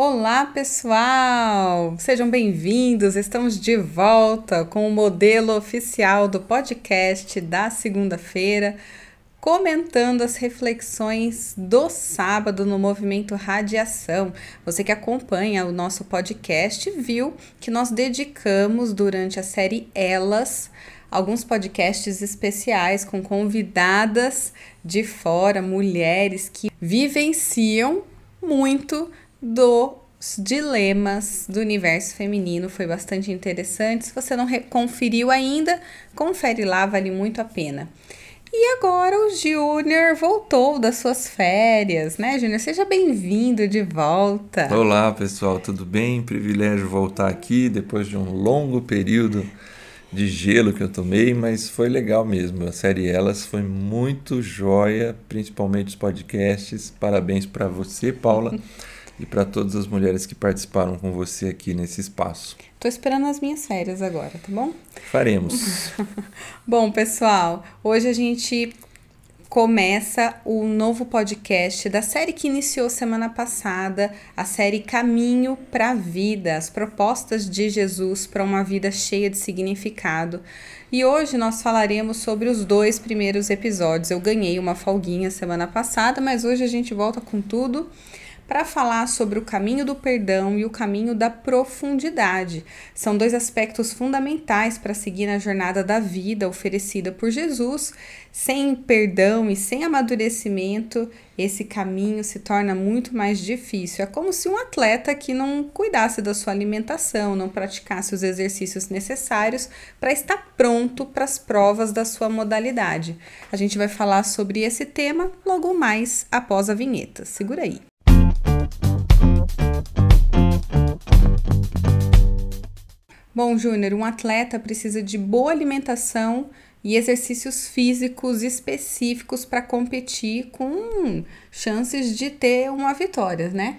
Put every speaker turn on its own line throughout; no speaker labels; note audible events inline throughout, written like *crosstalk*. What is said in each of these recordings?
Olá, pessoal! Sejam bem-vindos. Estamos de volta com o modelo oficial do podcast da segunda-feira, comentando as reflexões do sábado no movimento Radiação. Você que acompanha o nosso podcast viu que nós dedicamos durante a série Elas alguns podcasts especiais com convidadas de fora, mulheres que vivenciam muito dos dilemas do universo feminino. Foi bastante interessante. Se você não conferiu ainda, confere lá, vale muito a pena. E agora o Júnior voltou das suas férias, né, Júnior? Seja bem-vindo de volta.
Olá, pessoal, tudo bem? Privilégio voltar aqui depois de um longo período de gelo que eu tomei, mas foi legal mesmo. A série Elas foi muito joia, principalmente os podcasts. Parabéns para você, Paula. *laughs* e para todas as mulheres que participaram com você aqui nesse espaço.
Tô esperando as minhas férias agora, tá bom?
Faremos. *laughs*
bom, pessoal, hoje a gente começa o novo podcast da série que iniciou semana passada, a série Caminho para a Vida, as propostas de Jesus para uma vida cheia de significado. E hoje nós falaremos sobre os dois primeiros episódios. Eu ganhei uma folguinha semana passada, mas hoje a gente volta com tudo para falar sobre o caminho do perdão e o caminho da profundidade. São dois aspectos fundamentais para seguir na jornada da vida oferecida por Jesus. Sem perdão e sem amadurecimento, esse caminho se torna muito mais difícil. É como se um atleta que não cuidasse da sua alimentação, não praticasse os exercícios necessários para estar pronto para as provas da sua modalidade. A gente vai falar sobre esse tema logo mais após a vinheta. Segura aí. Bom, Júnior, um atleta precisa de boa alimentação e exercícios físicos específicos para competir com chances de ter uma vitória, né?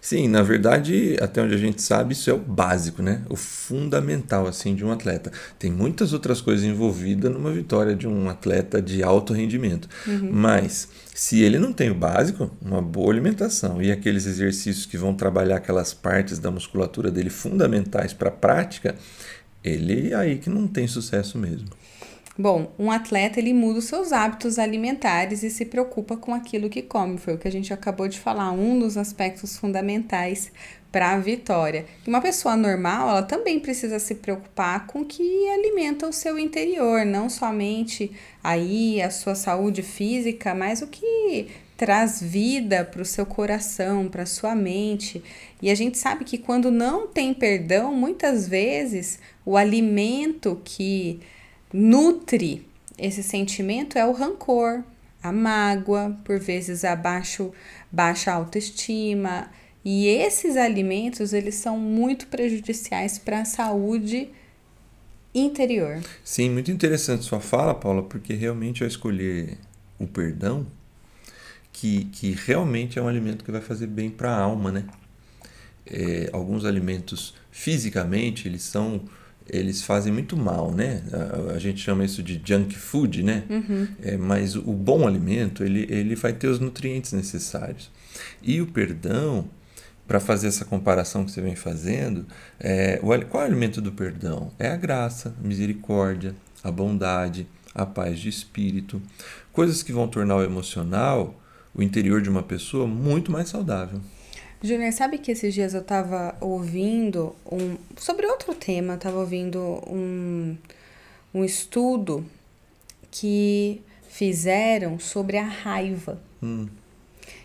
Sim, na verdade, até onde a gente sabe, isso é o básico, né? O fundamental assim de um atleta. Tem muitas outras coisas envolvidas numa vitória de um atleta de alto rendimento. Uhum. Mas se ele não tem o básico, uma boa alimentação e aqueles exercícios que vão trabalhar aquelas partes da musculatura dele fundamentais para a prática, ele é aí que não tem sucesso mesmo.
Bom, um atleta ele muda os seus hábitos alimentares e se preocupa com aquilo que come. Foi o que a gente acabou de falar, um dos aspectos fundamentais para a vitória. Uma pessoa normal, ela também precisa se preocupar com o que alimenta o seu interior, não somente aí a sua saúde física, mas o que traz vida para o seu coração, para a sua mente. E a gente sabe que quando não tem perdão, muitas vezes o alimento que nutre esse sentimento é o rancor, a mágoa, por vezes a baixo, baixa autoestima. E esses alimentos, eles são muito prejudiciais para a saúde interior.
Sim, muito interessante sua fala, Paula, porque realmente ao escolher o perdão, que, que realmente é um alimento que vai fazer bem para a alma, né? É, alguns alimentos fisicamente eles são eles fazem muito mal, né? A, a, gente chama isso de junk food, né? Uhum. É, mas o bom alimento, ele, ele vai ter os nutrientes necessários. E o perdão, para fazer essa comparação que você vem fazendo, é, qual é o alimento do perdão? É a graça, a misericórdia, a bondade, a paz de espírito. Coisas que vão tornar o emocional, o interior de uma pessoa, muito mais saudável.
Júnior, sabe que esses dias eu tava ouvindo um. Sobre outro tema, eu tava ouvindo um, um estudo que fizeram sobre a raiva. Hum.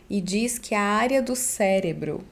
E diz que a área do cérebro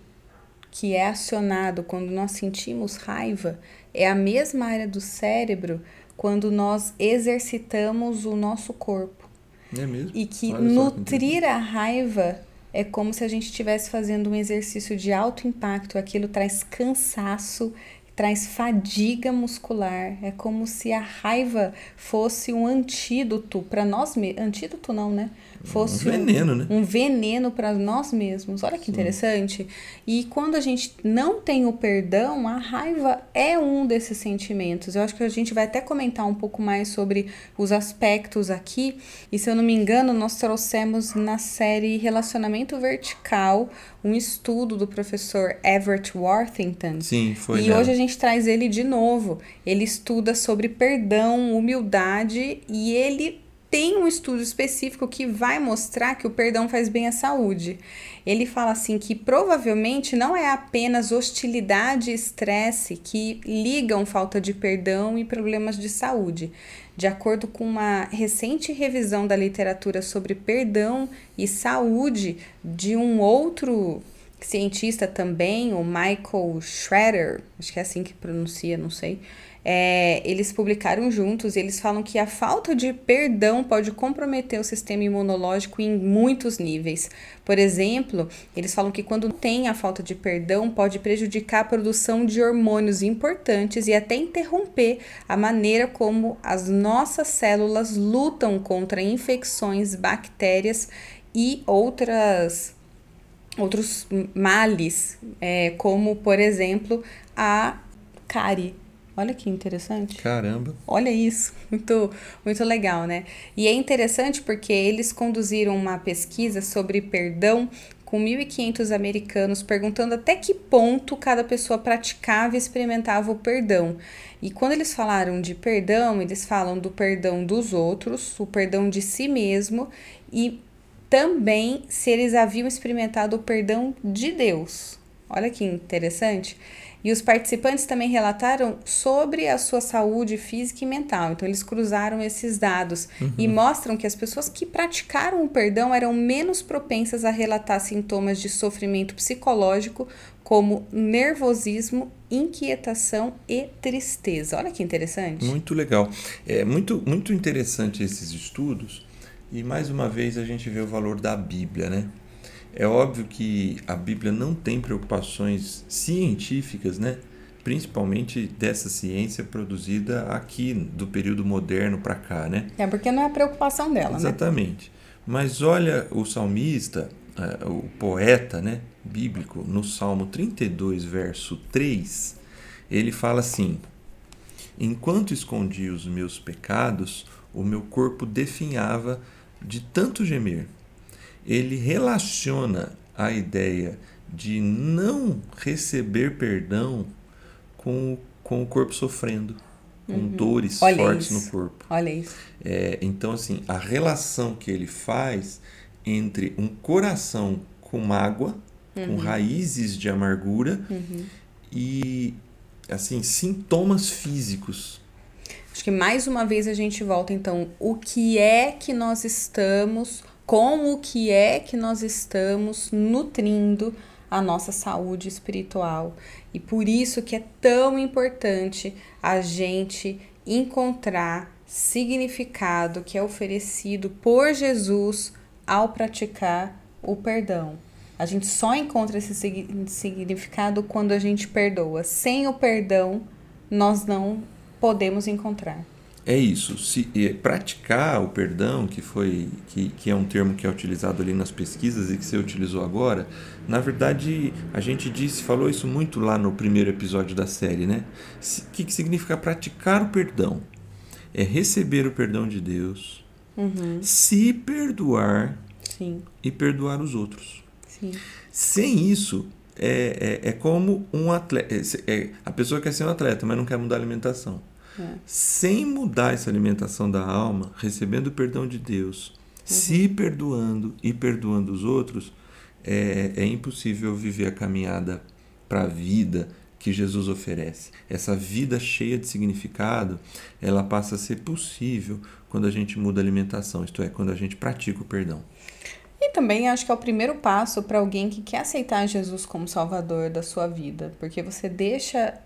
que é acionado quando nós sentimos raiva é a mesma área do cérebro quando nós exercitamos o nosso corpo.
É mesmo?
E que Olha nutrir a raiva é como se a gente estivesse fazendo um exercício de alto impacto, aquilo traz cansaço, traz fadiga muscular, é como se a raiva fosse um antídoto para nós mesmos, antídoto não, né? Fosse
um veneno, né?
um veneno para nós mesmos. Olha que Sim. interessante. E quando a gente não tem o perdão, a raiva é um desses sentimentos. Eu acho que a gente vai até comentar um pouco mais sobre os aspectos aqui. E se eu não me engano, nós trouxemos na série Relacionamento Vertical um estudo do professor Everett Worthington.
Sim, foi.
E hoje a gente traz ele de novo. Ele estuda sobre perdão, humildade e ele tem um estudo específico que vai mostrar que o perdão faz bem à saúde. Ele fala assim que provavelmente não é apenas hostilidade e estresse que ligam falta de perdão e problemas de saúde. De acordo com uma recente revisão da literatura sobre perdão e saúde de um outro cientista também, o Michael Schroeder, acho que é assim que pronuncia, não sei é, eles publicaram juntos eles falam que a falta de perdão pode comprometer o sistema imunológico em muitos níveis. Por exemplo, eles falam que quando tem a falta de perdão, pode prejudicar a produção de hormônios importantes e até interromper a maneira como as nossas células lutam contra infecções, bactérias e outras outros males, é, como por exemplo a cárie. Olha que interessante.
Caramba.
Olha isso, *laughs* muito, muito legal, né? E é interessante porque eles conduziram uma pesquisa sobre perdão com 1.500 americanos, perguntando até que ponto cada pessoa praticava e experimentava o perdão. E quando eles falaram de perdão, eles falam do perdão dos outros, o perdão de si mesmo e também se eles haviam experimentado o perdão de Deus. Olha que interessante. E os participantes também relataram sobre a sua saúde física e mental. Então, eles cruzaram esses dados uhum. e mostram que as pessoas que praticaram o perdão eram menos propensas a relatar sintomas de sofrimento psicológico, como nervosismo, inquietação e tristeza. Olha que interessante.
Muito legal. É muito, muito interessante esses estudos. E mais uma vez a gente vê o valor da Bíblia, né? É óbvio que a Bíblia não tem preocupações científicas, né? principalmente dessa ciência produzida aqui do período moderno para cá, né?
É porque não é a preocupação dela,
Exatamente. né? Exatamente. Mas olha o salmista, é, o poeta, né, bíblico, no Salmo 32, verso 3, ele fala assim: Enquanto escondi os meus pecados, o meu corpo definhava de tanto gemer ele relaciona a ideia de não receber perdão com, com o corpo sofrendo, com uhum. dores Olha fortes isso. no corpo.
Olha isso.
É, então, assim, a relação que ele faz entre um coração com mágoa, uhum. com raízes de amargura
uhum.
e, assim, sintomas físicos.
Acho que mais uma vez a gente volta, então, o que é que nós estamos como que é que nós estamos nutrindo a nossa saúde espiritual. E por isso que é tão importante a gente encontrar significado que é oferecido por Jesus ao praticar o perdão. A gente só encontra esse significado quando a gente perdoa. Sem o perdão, nós não podemos encontrar
é isso. Se praticar o perdão, que foi que, que é um termo que é utilizado ali nas pesquisas e que você utilizou agora, na verdade a gente disse, falou isso muito lá no primeiro episódio da série, né? O que, que significa praticar o perdão? É receber o perdão de Deus,
uhum.
se perdoar
Sim.
e perdoar os outros.
Sim.
Sem isso, é, é, é como um atleta. É, é, a pessoa quer ser um atleta, mas não quer mudar a alimentação.
É.
Sem mudar essa alimentação da alma, recebendo o perdão de Deus, uhum. se perdoando e perdoando os outros, é, é impossível viver a caminhada para a vida que Jesus oferece. Essa vida cheia de significado, ela passa a ser possível quando a gente muda a alimentação, isto é, quando a gente pratica o perdão.
E também acho que é o primeiro passo para alguém que quer aceitar Jesus como Salvador da sua vida, porque você deixa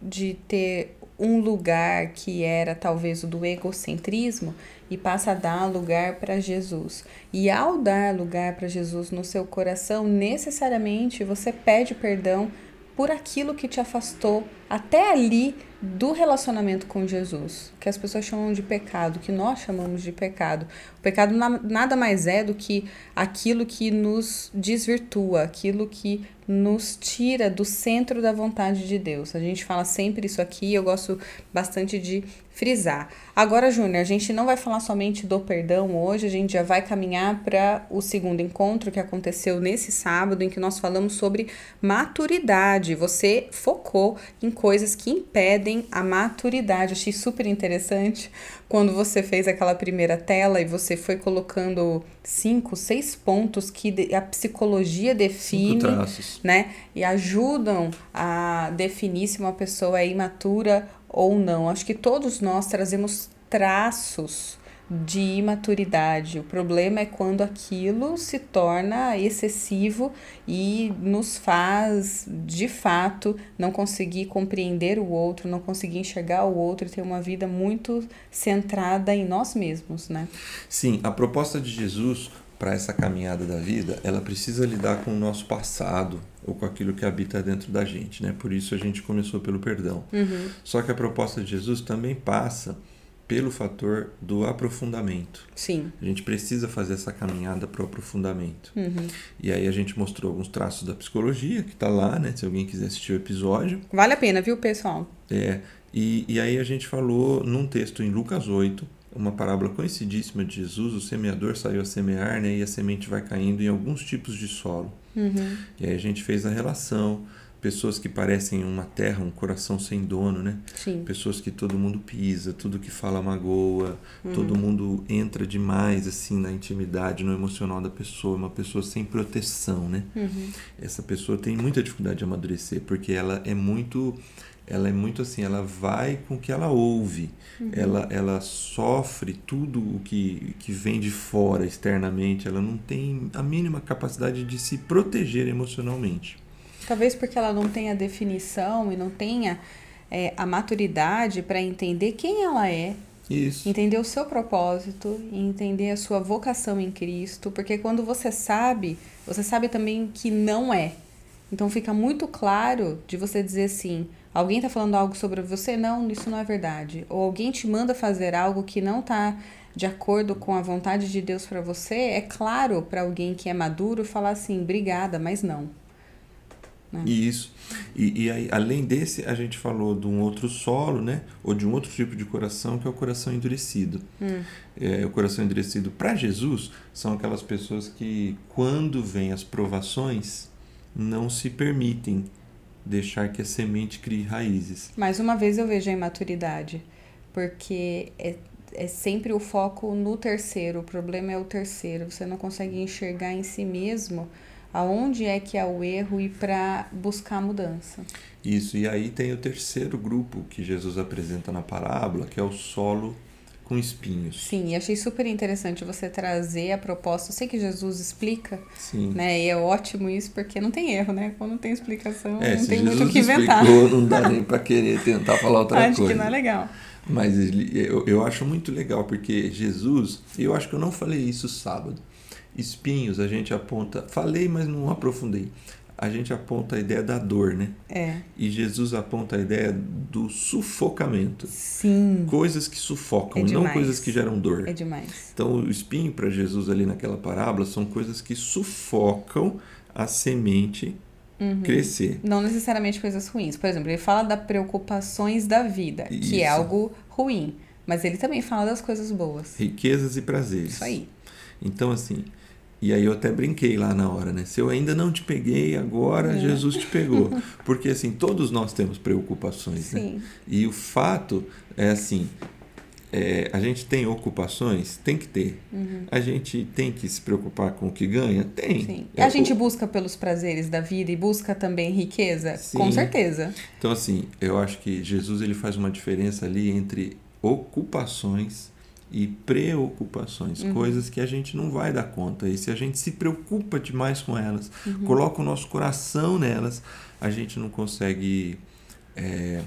de ter um lugar que era talvez o do egocentrismo e passa a dar lugar para Jesus. E ao dar lugar para Jesus no seu coração, necessariamente você pede perdão por aquilo que te afastou até ali do relacionamento com Jesus, que as pessoas chamam de pecado, que nós chamamos de pecado. O pecado nada mais é do que aquilo que nos desvirtua, aquilo que nos tira do centro da vontade de Deus. A gente fala sempre isso aqui, eu gosto bastante de frisar. Agora, Júnior, a gente não vai falar somente do perdão hoje, a gente já vai caminhar para o segundo encontro que aconteceu nesse sábado, em que nós falamos sobre maturidade. Você focou em coisas que impedem a maturidade. achei super interessante quando você fez aquela primeira tela e você foi colocando cinco, seis pontos que a psicologia define, né? E ajudam a definir se uma pessoa é imatura ou não. Acho que todos nós trazemos traços de imaturidade. O problema é quando aquilo se torna excessivo e nos faz, de fato, não conseguir compreender o outro, não conseguir enxergar o outro e ter uma vida muito centrada em nós mesmos, né?
Sim, a proposta de Jesus para essa caminhada da vida, ela precisa lidar com o nosso passado ou com aquilo que habita dentro da gente, né? Por isso a gente começou pelo perdão.
Uhum.
Só que a proposta de Jesus também passa pelo fator do aprofundamento.
Sim.
A gente precisa fazer essa caminhada para o aprofundamento.
Uhum.
E aí a gente mostrou alguns traços da psicologia, que está lá, né? Se alguém quiser assistir o episódio.
Vale a pena, viu, pessoal?
É. E, e aí a gente falou num texto em Lucas 8, uma parábola conhecidíssima de Jesus, o semeador saiu a semear, né, e a semente vai caindo em alguns tipos de solo.
Uhum.
E aí a gente fez a relação, pessoas que parecem uma terra, um coração sem dono, né?
Sim.
Pessoas que todo mundo pisa, tudo que fala magoa, uhum. todo mundo entra demais assim na intimidade, no emocional da pessoa, uma pessoa sem proteção, né?
Uhum.
Essa pessoa tem muita dificuldade de amadurecer, porque ela é muito ela é muito assim, ela vai com o que ela ouve, uhum. ela, ela sofre tudo o que, que vem de fora externamente, ela não tem a mínima capacidade de se proteger emocionalmente.
Talvez porque ela não tenha definição e não tenha é, a maturidade para entender quem ela é,
isso.
Entender o seu propósito e entender a sua vocação em Cristo, porque quando você sabe, você sabe também que não é. Então fica muito claro de você dizer assim: Alguém está falando algo sobre você? Não, isso não é verdade. Ou alguém te manda fazer algo que não está de acordo com a vontade de Deus para você? É claro para alguém que é maduro falar assim, obrigada, mas não.
Né? Isso. E, e aí, além desse, a gente falou de um outro solo, né? Ou de um outro tipo de coração, que é o coração endurecido.
Hum.
É, o coração endurecido para Jesus são aquelas pessoas que, quando vêm as provações, não se permitem deixar que a semente crie raízes.
Mais uma vez eu vejo a imaturidade, porque é, é sempre o foco no terceiro, o problema é o terceiro, você não consegue enxergar em si mesmo aonde é que há o erro e para buscar a mudança.
Isso, e aí tem o terceiro grupo que Jesus apresenta na parábola, que é o solo com espinhos.
Sim, e achei super interessante você trazer a proposta. Eu sei que Jesus explica,
Sim.
né? E é ótimo isso porque não tem erro, né? Quando tem explicação,
é,
não tem
Jesus
muito o que inventar.
Explicou, não dá nem para querer tentar falar *laughs* outra
acho
coisa.
Acho que não é legal.
Mas eu, eu acho muito legal porque Jesus, eu acho que eu não falei isso sábado. Espinhos a gente aponta, falei, mas não aprofundei a gente aponta a ideia da dor, né?
É.
E Jesus aponta a ideia do sufocamento.
Sim.
Coisas que sufocam,
é
não coisas que geram dor.
É demais.
Então, o espinho para Jesus ali naquela parábola são coisas que sufocam a semente uhum. crescer.
Não necessariamente coisas ruins. Por exemplo, ele fala das preocupações da vida, Isso. que é algo ruim. Mas ele também fala das coisas boas.
Riquezas e prazeres.
Isso aí.
Então, assim, e aí eu até brinquei lá na hora, né? Se eu ainda não te peguei, agora é. Jesus te pegou. *laughs* Porque assim, todos nós temos preocupações, né?
Sim. né?
E o fato é assim, é, a gente tem ocupações? Tem que ter.
Uhum.
A gente tem que se preocupar com o que ganha? Tem.
Sim. É, a gente busca pelos prazeres da vida e busca também riqueza?
Sim.
Com certeza.
Então, assim, eu acho que Jesus ele faz uma diferença ali entre ocupações e preocupações, uhum. coisas que a gente não vai dar conta. E se a gente se preocupa demais com elas, uhum. coloca o nosso coração nelas, a gente não consegue é,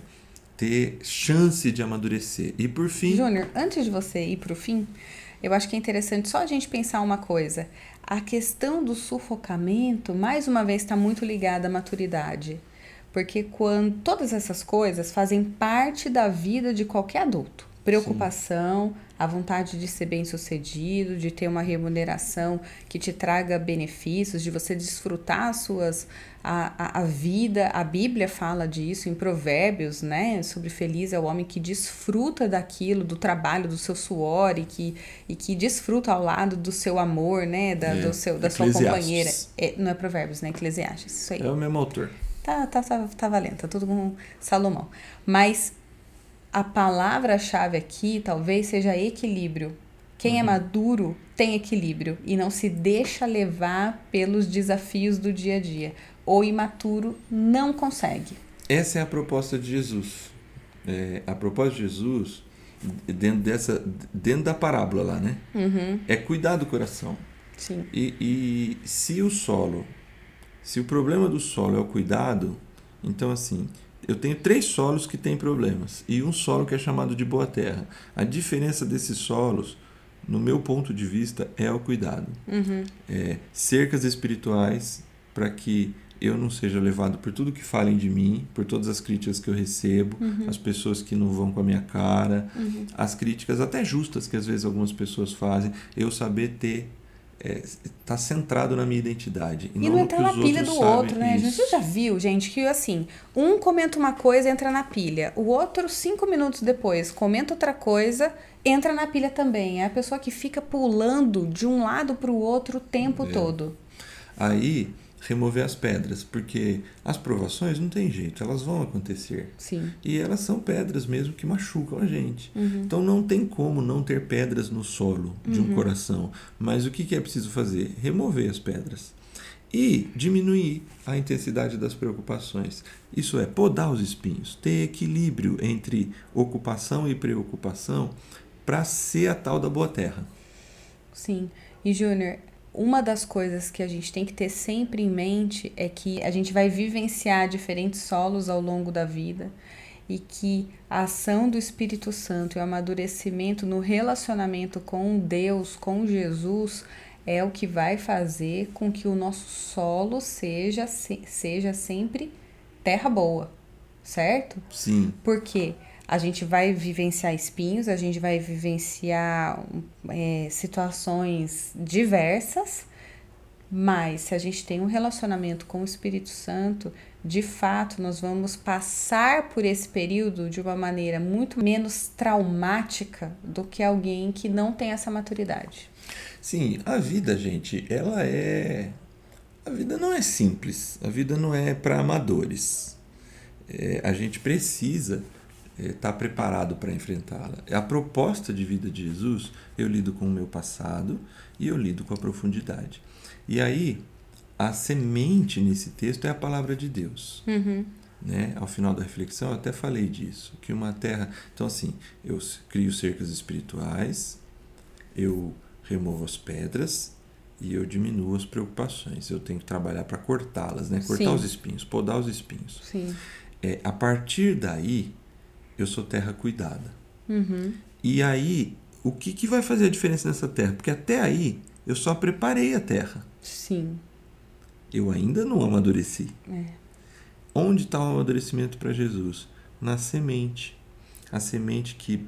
ter chance de amadurecer. E por fim.
Júnior, antes de você ir para o fim, eu acho que é interessante só a gente pensar uma coisa. A questão do sufocamento, mais uma vez, está muito ligada à maturidade. Porque quando todas essas coisas fazem parte da vida de qualquer adulto. Preocupação, Sim. A vontade de ser bem-sucedido, de ter uma remuneração que te traga benefícios, de você desfrutar as suas a, a, a vida, a Bíblia fala disso em Provérbios, né? Sobre feliz é o homem que desfruta daquilo, do trabalho, do seu suor e que, e que desfruta ao lado do seu amor, né? Da, é, do seu, da sua companheira. É, não é Provérbios, né? Eclesiastes, isso aí.
É o mesmo autor.
Tá, tá, tá, tá valendo, tá tudo com Salomão. Mas a palavra-chave aqui talvez seja equilíbrio. Quem é uhum. é maduro tem equilíbrio e não se deixa levar pelos desafios do dia a dia. O imaturo não consegue.
Essa é a proposta de Jesus. É, a proposta de Jesus, dentro, dessa, dentro da parábola lá, né?
Uhum.
É cuidar do coração.
Sim.
E, e se o solo se o problema do solo é o cuidado, então assim, eu tenho três solos que têm problemas e um solo que é chamado de boa terra. A diferença desses solos, no meu ponto de vista, é o cuidado.
Uhum.
É, cercas espirituais para que eu não seja levado por tudo que falem de mim, por todas as críticas que eu recebo,
uhum.
as pessoas que não vão com a minha cara,
uhum.
as críticas até justas que às vezes algumas pessoas fazem, eu saber ter é, tá centrado na minha identidade.
E, e não, entrar na pilha do outro, né? Isso. A gente já viu, gente, que assim, um comenta uma coisa, entra na pilha. O outro, cinco minutos depois, comenta outra coisa, entra na pilha também. É a pessoa que fica pulando de um lado para o outro o tempo é. todo.
Aí remover as pedras, porque as provações não tem jeito, elas vão acontecer.
Sim.
E elas são pedras mesmo que machucam a gente.
Uhum.
Então não tem como não ter pedras no solo de um uhum. coração. Mas o que, que é preciso fazer? Remover as pedras. E diminuir a intensidade das preocupações. Isso é podar os espinhos, ter equilíbrio entre ocupação e preocupação para ser a tal da boa terra.
Sim. E Júnior, uma das coisas que a gente tem que ter sempre em mente é que a gente vai vivenciar diferentes solos ao longo da vida e que a ação do Espírito Santo e o amadurecimento no relacionamento com Deus, com Jesus, é o que vai fazer com que o nosso solo seja, seja sempre terra boa, certo?
Sim.
Por quê? Porque a gente vai vivenciar espinhos, a gente vai vivenciar é, situações diversas, mas se a gente tem um relacionamento com o Espírito Santo, de fato nós vamos passar por esse período de uma maneira muito menos traumática do que alguém que não tem essa maturidade.
Sim, a vida, gente, ela é. A vida não é simples, a vida não é para amadores. É, a gente precisa está eh, preparado para enfrentá-la. A proposta de vida de Jesus, eu lido com o meu passado e eu lido com a profundidade. E aí, a semente nesse texto é a palavra de Deus.
Uhum.
Né? Ao final da reflexão, eu até falei disso, que uma terra. Então, assim, eu crio cercas espirituais, eu removo as pedras e eu diminuo as preocupações. Eu tenho que trabalhar para cortá-las, né? cortar Sim. os espinhos, podar os espinhos.
Sim.
É, a partir daí, eu sou terra cuidada.
Uhum.
E aí, o que, que vai fazer a diferença nessa terra? Porque até aí, eu só preparei a terra.
Sim.
Eu ainda não amadureci.
É.
Onde está o amadurecimento para Jesus? Na semente. A semente que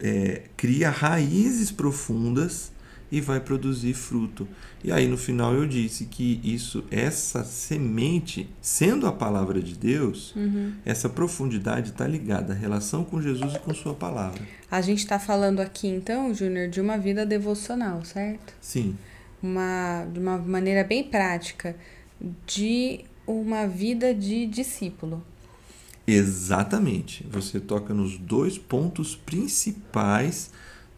é, cria raízes profundas e vai produzir fruto. E aí no final eu disse que isso, essa semente, sendo a palavra de Deus,
uhum.
essa profundidade está ligada à relação com Jesus e com Sua palavra.
A gente está falando aqui então, Júnior, de uma vida devocional, certo?
Sim.
Uma, de uma maneira bem prática, de uma vida de discípulo.
Exatamente. Você toca nos dois pontos principais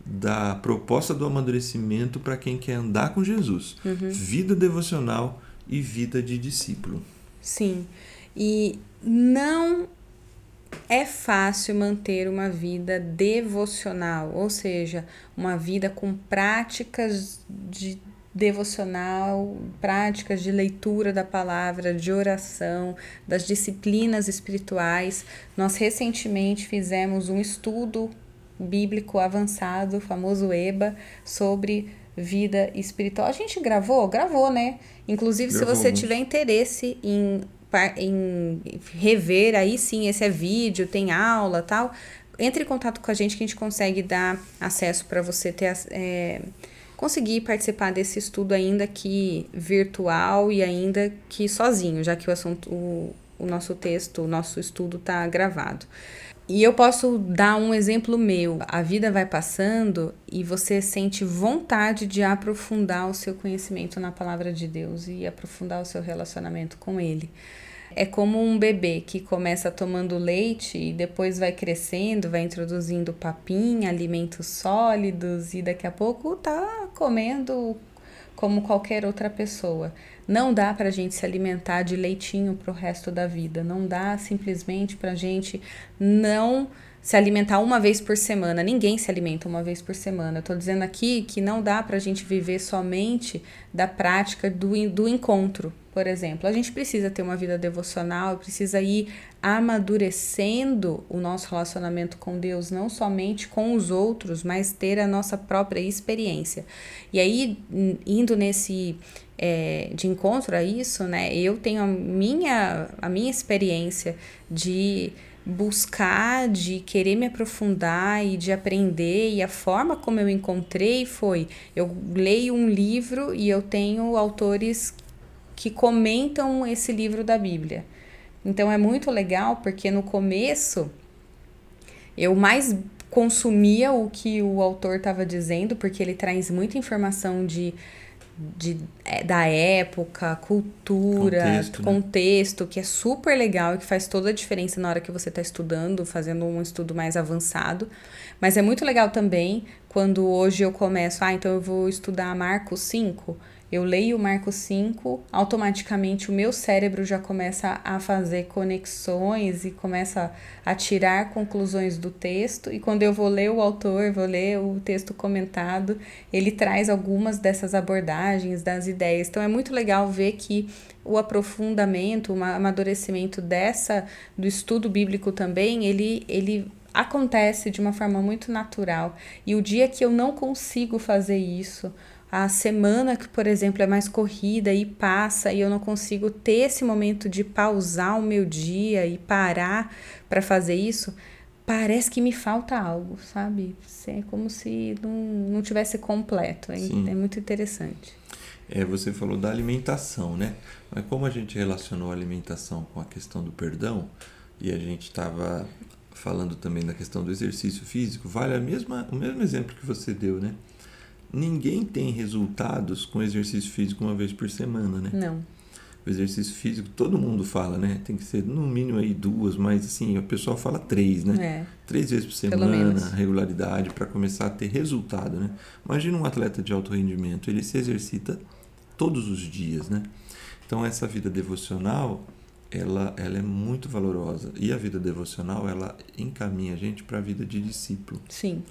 da proposta do amadurecimento para quem quer andar com Jesus:
uhum.
vida devocional e vida de discípulo.
Sim. E não é fácil manter uma vida devocional, ou seja, uma vida com práticas de devocional, práticas de leitura da palavra, de oração, das disciplinas espirituais. Nós recentemente fizemos um estudo bíblico avançado, famoso EBA, sobre vida espiritual. A gente gravou? Gravou, né? Inclusive, gravou. se você tiver interesse em em rever, aí sim, esse é vídeo, tem aula tal, entre em contato com a gente que a gente consegue dar acesso para você ter é, conseguir participar desse estudo ainda que virtual e ainda que sozinho, já que o assunto, o, o nosso texto, o nosso estudo está gravado. E eu posso dar um exemplo meu. A vida vai passando e você sente vontade de aprofundar o seu conhecimento na palavra de Deus e aprofundar o seu relacionamento com Ele. É como um bebê que começa tomando leite e depois vai crescendo, vai introduzindo papinha, alimentos sólidos e daqui a pouco tá comendo como qualquer outra pessoa. Não dá para a gente se alimentar de leitinho para o resto da vida. Não dá simplesmente para a gente não se alimentar uma vez por semana. Ninguém se alimenta uma vez por semana. Estou dizendo aqui que não dá para a gente viver somente da prática do, do encontro, por exemplo. A gente precisa ter uma vida devocional, precisa ir amadurecendo o nosso relacionamento com Deus, não somente com os outros, mas ter a nossa própria experiência. E aí, indo nesse é, de encontro a isso, né? Eu tenho a minha, a minha experiência de buscar, de querer me aprofundar e de aprender. E a forma como eu encontrei foi: eu leio um livro e eu tenho autores que comentam esse livro da Bíblia. Então é muito legal porque no começo eu mais consumia o que o autor estava dizendo, porque ele traz muita informação de de, é, da época, cultura, contexto, né? contexto, que é super legal e que faz toda a diferença na hora que você está estudando, fazendo um estudo mais avançado. Mas é muito legal também quando hoje eu começo, ah, então eu vou estudar Marcos 5 eu leio Marcos 5, automaticamente o meu cérebro já começa a fazer conexões e começa a tirar conclusões do texto. E quando eu vou ler o autor, vou ler o texto comentado, ele traz algumas dessas abordagens, das ideias. Então é muito legal ver que o aprofundamento, o amadurecimento dessa do estudo bíblico também, ele ele acontece de uma forma muito natural. E o dia que eu não consigo fazer isso, a semana que, por exemplo, é mais corrida e passa e eu não consigo ter esse momento de pausar o meu dia e parar para fazer isso, parece que me falta algo, sabe? É como se não, não tivesse completo. É, é muito interessante.
É, você falou da alimentação, né? Mas como a gente relacionou a alimentação com a questão do perdão, e a gente estava falando também da questão do exercício físico, vale a mesma, o mesmo exemplo que você deu, né? ninguém tem resultados com exercício físico uma vez por semana, né?
Não.
O exercício físico, todo mundo fala, né? Tem que ser no mínimo aí duas, mas assim, o pessoal fala três, né?
É.
Três vezes por semana, regularidade, para começar a ter resultado, né? Imagina um atleta de alto rendimento, ele se exercita todos os dias, né? Então, essa vida devocional, ela, ela é muito valorosa. E a vida devocional, ela encaminha a gente para a vida de discípulo.
Sim.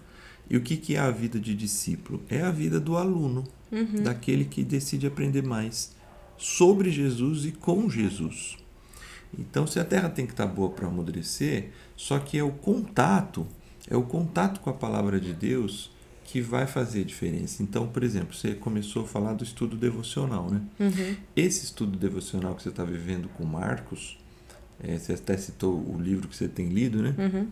E o que, que é a vida de discípulo? É a vida do aluno, uhum. daquele que decide aprender mais sobre Jesus e com Jesus. Então, se a terra tem que estar boa para amadurecer, só que é o contato, é o contato com a palavra de Deus que vai fazer diferença. Então, por exemplo, você começou a falar do estudo devocional, né?
Uhum.
Esse estudo devocional que você está vivendo com Marcos, é, você até citou o livro que você tem lido, né?
Uhum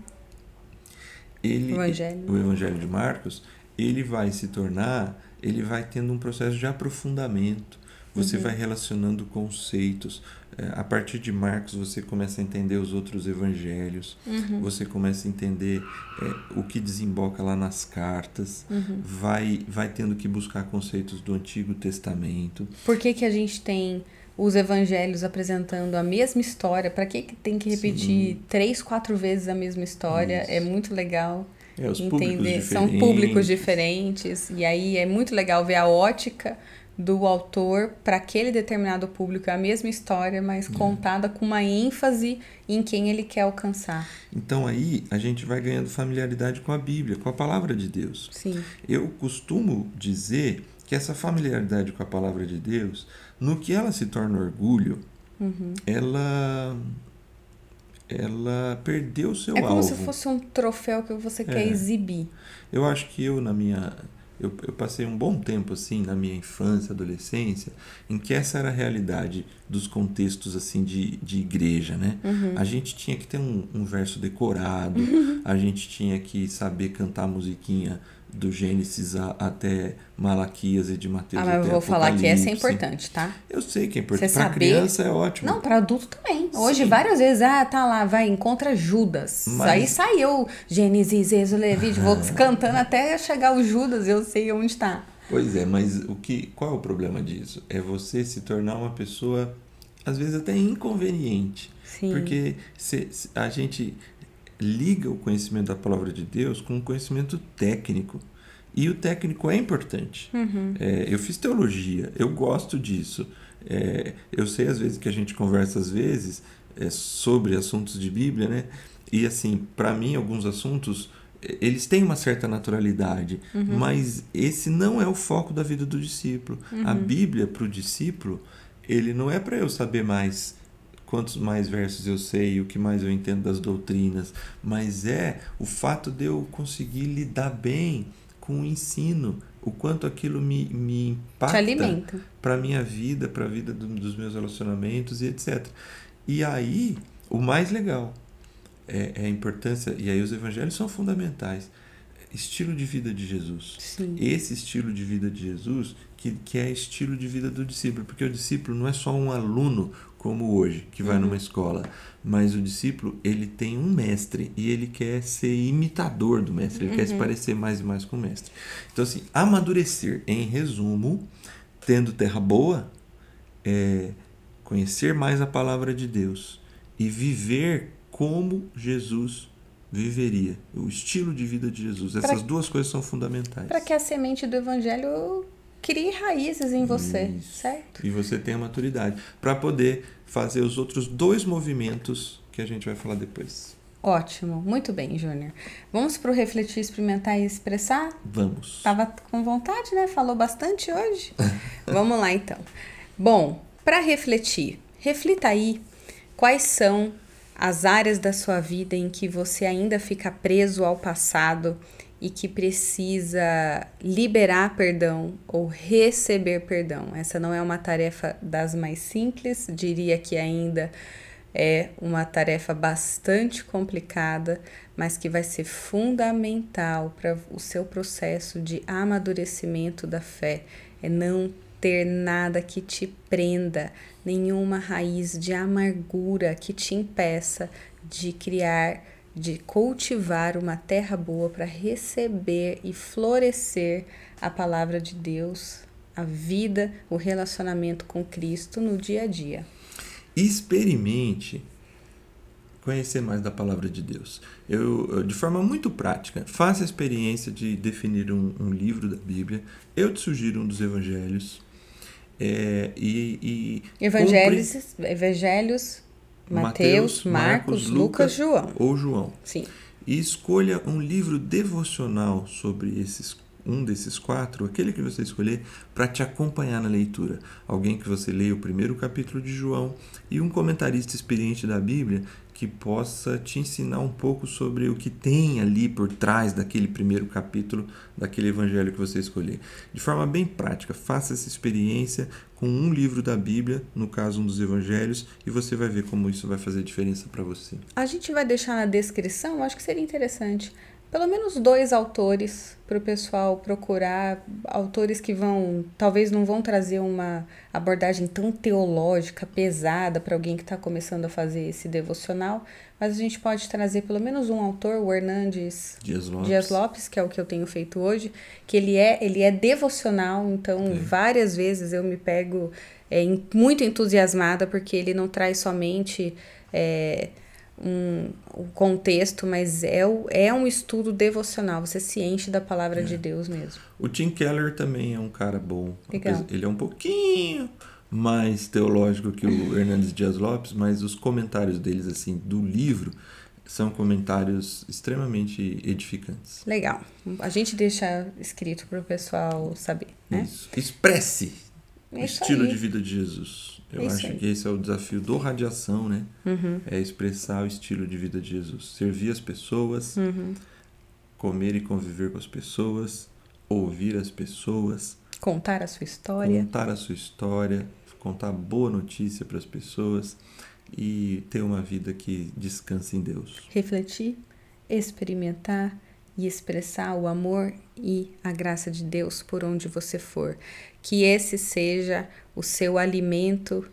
ele,
Evangelho.
o Evangelho de Marcos, ele vai se tornar, ele vai tendo um processo de aprofundamento. Você uhum. vai relacionando conceitos. É, a partir de Marcos, você começa a entender os outros evangelhos.
Uhum.
Você começa a entender é, o que desemboca lá nas cartas.
Uhum.
Vai, vai tendo que buscar conceitos do Antigo Testamento.
Por que, que a gente tem os evangelhos apresentando a mesma história. Para que, que tem que repetir Sim. três, quatro vezes a mesma história? Isso. É muito legal
é, entender.
São públicos diferentes. E aí é muito legal ver a ótica do autor para aquele determinado público. É a mesma história, mas é. contada com uma ênfase em quem ele quer alcançar.
Então aí a gente vai ganhando familiaridade com a Bíblia, com a palavra de Deus.
Sim.
Eu costumo dizer que essa familiaridade com a palavra de Deus no que ela se torna orgulho,
uhum.
ela ela perdeu o seu
alvo. É como
alvo.
se fosse um troféu que você quer é. exibir.
Eu acho que eu, na minha, eu, eu passei um bom tempo assim na minha infância, adolescência, em que essa era a realidade dos contextos assim de, de igreja, né?
Uhum.
A gente tinha que ter um, um verso decorado, a gente tinha que saber cantar a musiquinha do Gênesis a, até Malaquias e de Mateus
Ah, mas eu vou falar que essa é
Apocalipse.
importante, tá?
Eu sei que é importante. Para
saber-
criança é ótimo.
Não, para adulto também. Hoje,
Sim.
várias vezes, ah, tá lá, vai, encontra Judas.
Mas-
Aí saiu Gênesis, Êxodo, Levítico, vou cantando até chegar o Judas, eu sei onde tá.
Pois é, mas o que, qual é o problema disso? É você se tornar uma pessoa, às vezes até inconveniente.
Sim.
Porque se, se- a gente liga o conhecimento da palavra de Deus com um conhecimento técnico. E o técnico é importante.
Uhum.
É, eu fiz teologia, eu gosto disso. É, eu sei às vezes que a gente conversa às vezes é, sobre assuntos de Bíblia, né? E assim, para mim alguns assuntos é, eles têm uma certa naturalidade, mas esse não é o foco da vida do discípulo. A Bíblia para o discípulo, ele não é para eu saber mais quantos mais versos eu sei, o que mais eu entendo das doutrinas, mas é o fato de eu conseguir lidar bem com o ensino, o quanto aquilo me, me impacta para minha vida, para a vida do- dos meus relacionamentos e etc. E aí, o mais legal é, é a importância, e aí os evangelhos são fundamentais, estilo de vida de Jesus.
Sim.
Esse estilo de vida de Jesus, que, que é estilo de vida do discípulo, porque o discípulo não é só um aluno como hoje, que vai numa escola, mas o discípulo, ele tem um mestre e ele quer ser imitador do mestre, ele quer se parecer mais e mais com o mestre. Então, assim, amadurecer, em resumo, tendo terra boa, é conhecer mais a palavra de Deus e viver como Jesus viveria, o estilo de vida de Jesus. Essas duas coisas são fundamentais.
Para que a semente do evangelho crie raízes em você,
Isso.
certo?
E você tenha maturidade para poder fazer os outros dois movimentos que a gente vai falar depois.
Ótimo, muito bem, Júnior. Vamos pro refletir, experimentar e expressar?
Vamos.
Tava com vontade, né? Falou bastante hoje. *laughs* Vamos lá então. Bom, para refletir, reflita aí quais são as áreas da sua vida em que você ainda fica preso ao passado e que precisa liberar perdão ou receber perdão. Essa não é uma tarefa das mais simples, diria que ainda é uma tarefa bastante complicada, mas que vai ser fundamental para o seu processo de amadurecimento da fé. É não ter nada que te prenda, nenhuma raiz de amargura que te impeça de criar, de cultivar uma terra boa para receber e florescer a palavra de Deus, a vida, o relacionamento com Cristo no dia a dia.
Experimente conhecer mais da palavra de Deus. Eu, de forma muito prática, faça a experiência de definir um, um livro da Bíblia. Eu te sugiro um dos evangelhos. É, e, e
Evangelhos, Evangelhos Mateus, Marcos, Lucas, João.
ou João.
Sim.
E escolha um livro devocional sobre esses um desses quatro, aquele que você escolher, para te acompanhar na leitura. Alguém que você leia o primeiro capítulo de João e um comentarista experiente da Bíblia que possa te ensinar um pouco sobre o que tem ali por trás daquele primeiro capítulo daquele evangelho que você escolher. De forma bem prática, faça essa experiência com um livro da Bíblia, no caso um dos evangelhos, e você vai ver como isso vai fazer diferença para você.
A gente vai deixar na descrição, acho que seria interessante, pelo menos dois autores para o pessoal procurar, autores que vão, talvez não vão trazer uma abordagem tão teológica, pesada para alguém que está começando a fazer esse devocional, mas a gente pode trazer pelo menos um autor, o Hernandes
Dias Lopes.
Dias Lopes, que é o que eu tenho feito hoje, que ele é, ele é devocional, então várias vezes eu me pego é, muito entusiasmada porque ele não traz somente é, um, o contexto, mas é, o- é um estudo devocional, você se enche da palavra de Deus mesmo.
O Tim Keller também é um cara bom.
Legal.
Ele é um pouquinho mais teológico que o Hernandes Dias Lopes, mas os comentários deles assim do livro são comentários extremamente edificantes.
Legal. A gente deixa escrito para o pessoal saber, né?
Isso. Expresse o
É isso
estilo
aí.
de vida de Jesus. Eu
É
acho
aí.
que esse é o desafio do radiação, né?
Uhum.
É expressar o estilo de vida de Jesus. Servir as pessoas,
Uhum.
comer e conviver com as pessoas, ouvir as pessoas,
Contar a sua história.
contar a sua história, contar boa notícia para as pessoas e ter uma vida que descanse em Deus.
refletir, experimentar e expressar o amor e a graça de Deus por onde você for. Que esse seja o seu alimento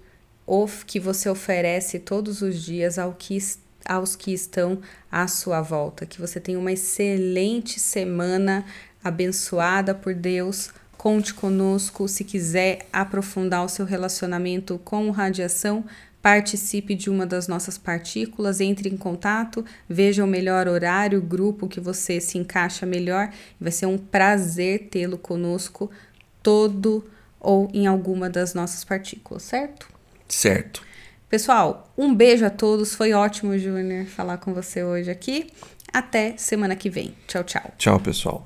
que você oferece todos os dias ao que, aos que estão à sua volta. Que você tenha uma excelente semana abençoada por Deus. Conte conosco se quiser aprofundar o seu relacionamento com radiação participe de uma das nossas partículas, entre em contato, veja o melhor horário, grupo que você se encaixa melhor. Vai ser um prazer tê-lo conosco todo ou em alguma das nossas partículas, certo?
Certo.
Pessoal, um beijo a todos. Foi ótimo, Júnior, falar com você hoje aqui. Até semana que vem. Tchau, tchau.
Tchau, pessoal.